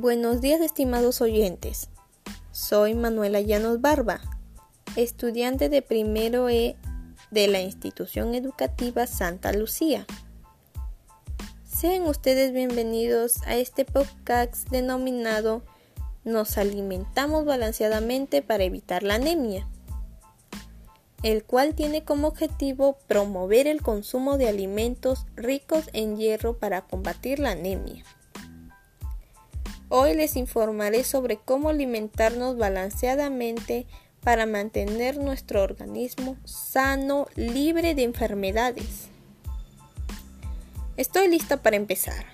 Buenos días estimados oyentes. Soy Manuela Llanos Barba, estudiante de primero E de la institución educativa Santa Lucía. Sean ustedes bienvenidos a este podcast denominado Nos alimentamos balanceadamente para evitar la anemia, el cual tiene como objetivo promover el consumo de alimentos ricos en hierro para combatir la anemia. Hoy les informaré sobre cómo alimentarnos balanceadamente para mantener nuestro organismo sano, libre de enfermedades. Estoy lista para empezar.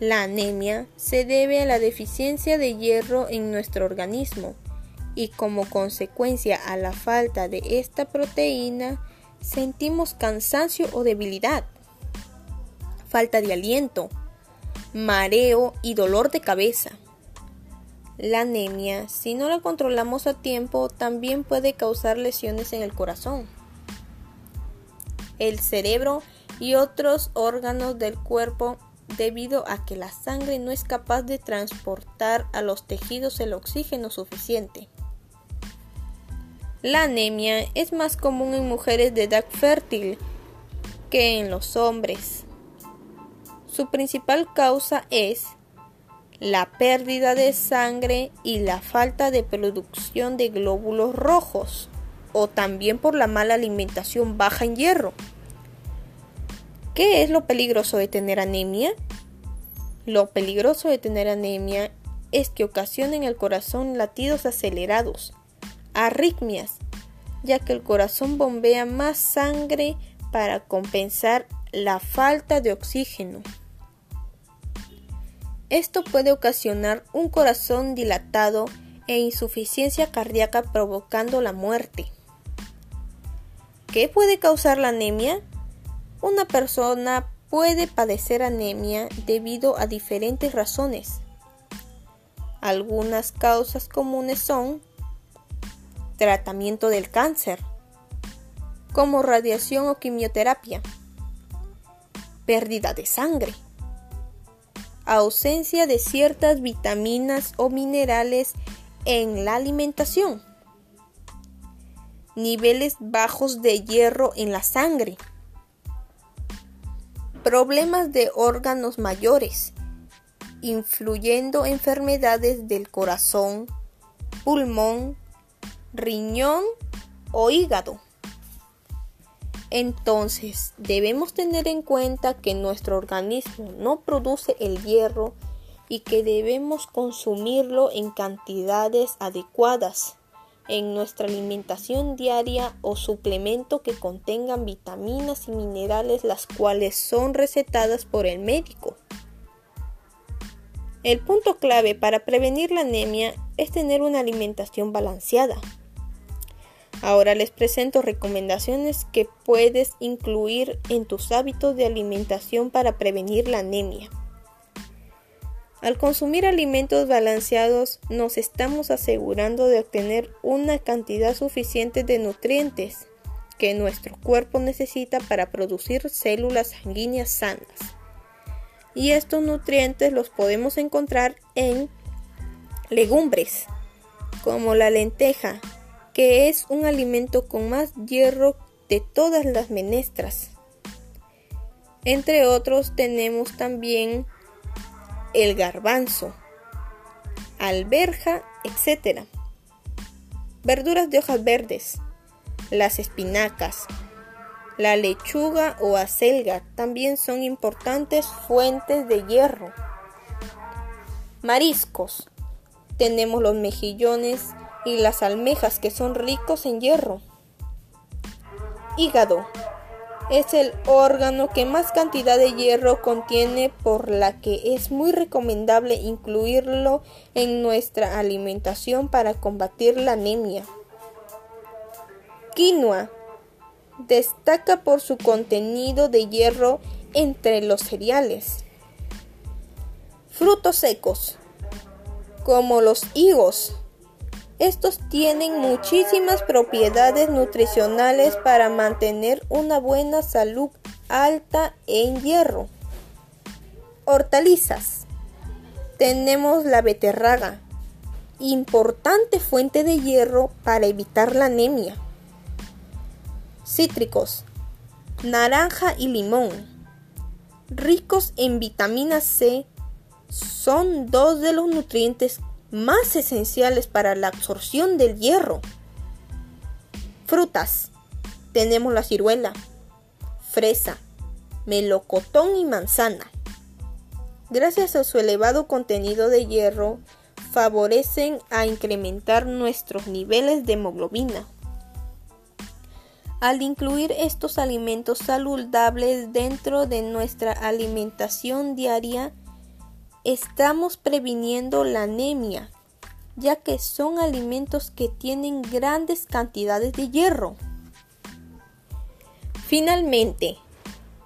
La anemia se debe a la deficiencia de hierro en nuestro organismo y como consecuencia a la falta de esta proteína sentimos cansancio o debilidad, falta de aliento, mareo y dolor de cabeza. La anemia, si no la controlamos a tiempo, también puede causar lesiones en el corazón, el cerebro y otros órganos del cuerpo debido a que la sangre no es capaz de transportar a los tejidos el oxígeno suficiente. La anemia es más común en mujeres de edad fértil que en los hombres. Su principal causa es la pérdida de sangre y la falta de producción de glóbulos rojos o también por la mala alimentación baja en hierro. ¿Qué es lo peligroso de tener anemia? Lo peligroso de tener anemia es que ocasiona en el corazón latidos acelerados, arritmias, ya que el corazón bombea más sangre para compensar la falta de oxígeno. Esto puede ocasionar un corazón dilatado e insuficiencia cardíaca provocando la muerte. ¿Qué puede causar la anemia? Una persona puede padecer anemia debido a diferentes razones. Algunas causas comunes son tratamiento del cáncer, como radiación o quimioterapia, pérdida de sangre, ausencia de ciertas vitaminas o minerales en la alimentación, niveles bajos de hierro en la sangre, problemas de órganos mayores, influyendo enfermedades del corazón, pulmón, riñón o hígado. Entonces, debemos tener en cuenta que nuestro organismo no produce el hierro y que debemos consumirlo en cantidades adecuadas en nuestra alimentación diaria o suplemento que contengan vitaminas y minerales las cuales son recetadas por el médico. El punto clave para prevenir la anemia es tener una alimentación balanceada. Ahora les presento recomendaciones que puedes incluir en tus hábitos de alimentación para prevenir la anemia. Al consumir alimentos balanceados nos estamos asegurando de obtener una cantidad suficiente de nutrientes que nuestro cuerpo necesita para producir células sanguíneas sanas. Y estos nutrientes los podemos encontrar en legumbres como la lenteja, que es un alimento con más hierro de todas las menestras. Entre otros tenemos también el garbanzo, alberja, etc. Verduras de hojas verdes, las espinacas, la lechuga o acelga también son importantes fuentes de hierro. Mariscos. Tenemos los mejillones, y las almejas que son ricos en hierro. Hígado. Es el órgano que más cantidad de hierro contiene por la que es muy recomendable incluirlo en nuestra alimentación para combatir la anemia. Quinoa. Destaca por su contenido de hierro entre los cereales. Frutos secos, como los higos, estos tienen muchísimas propiedades nutricionales para mantener una buena salud alta en hierro. Hortalizas. tenemos la beterraga, importante fuente de hierro para evitar la anemia. Cítricos, naranja y limón, ricos en vitamina C, son dos de los nutrientes más esenciales para la absorción del hierro. Frutas, tenemos la ciruela, fresa, melocotón y manzana gracias a su elevado contenido de hierro, favorecen a incrementar nuestros niveles de hemoglobina. Al incluir estos alimentos saludables dentro de nuestra alimentación diaria, estamos previniendo la anemia, ya que son alimentos que tienen grandes cantidades de hierro. Finalmente,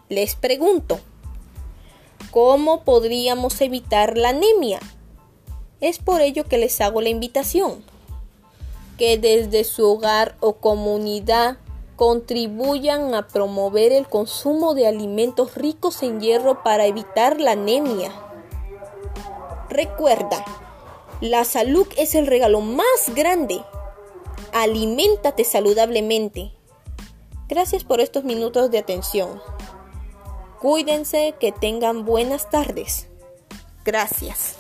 les pregunto, ¿Cómo podríamos evitar la anemia? Es por ello que les hago la invitación, que desde su hogar o comunidad contribuyan a promover el consumo de alimentos ricos en hierro para evitar la anemia. Recuerda, la salud es el regalo más grande. Aliméntate saludablemente. Gracias por estos minutos de atención. Cuídense, que tengan buenas tardes. Gracias.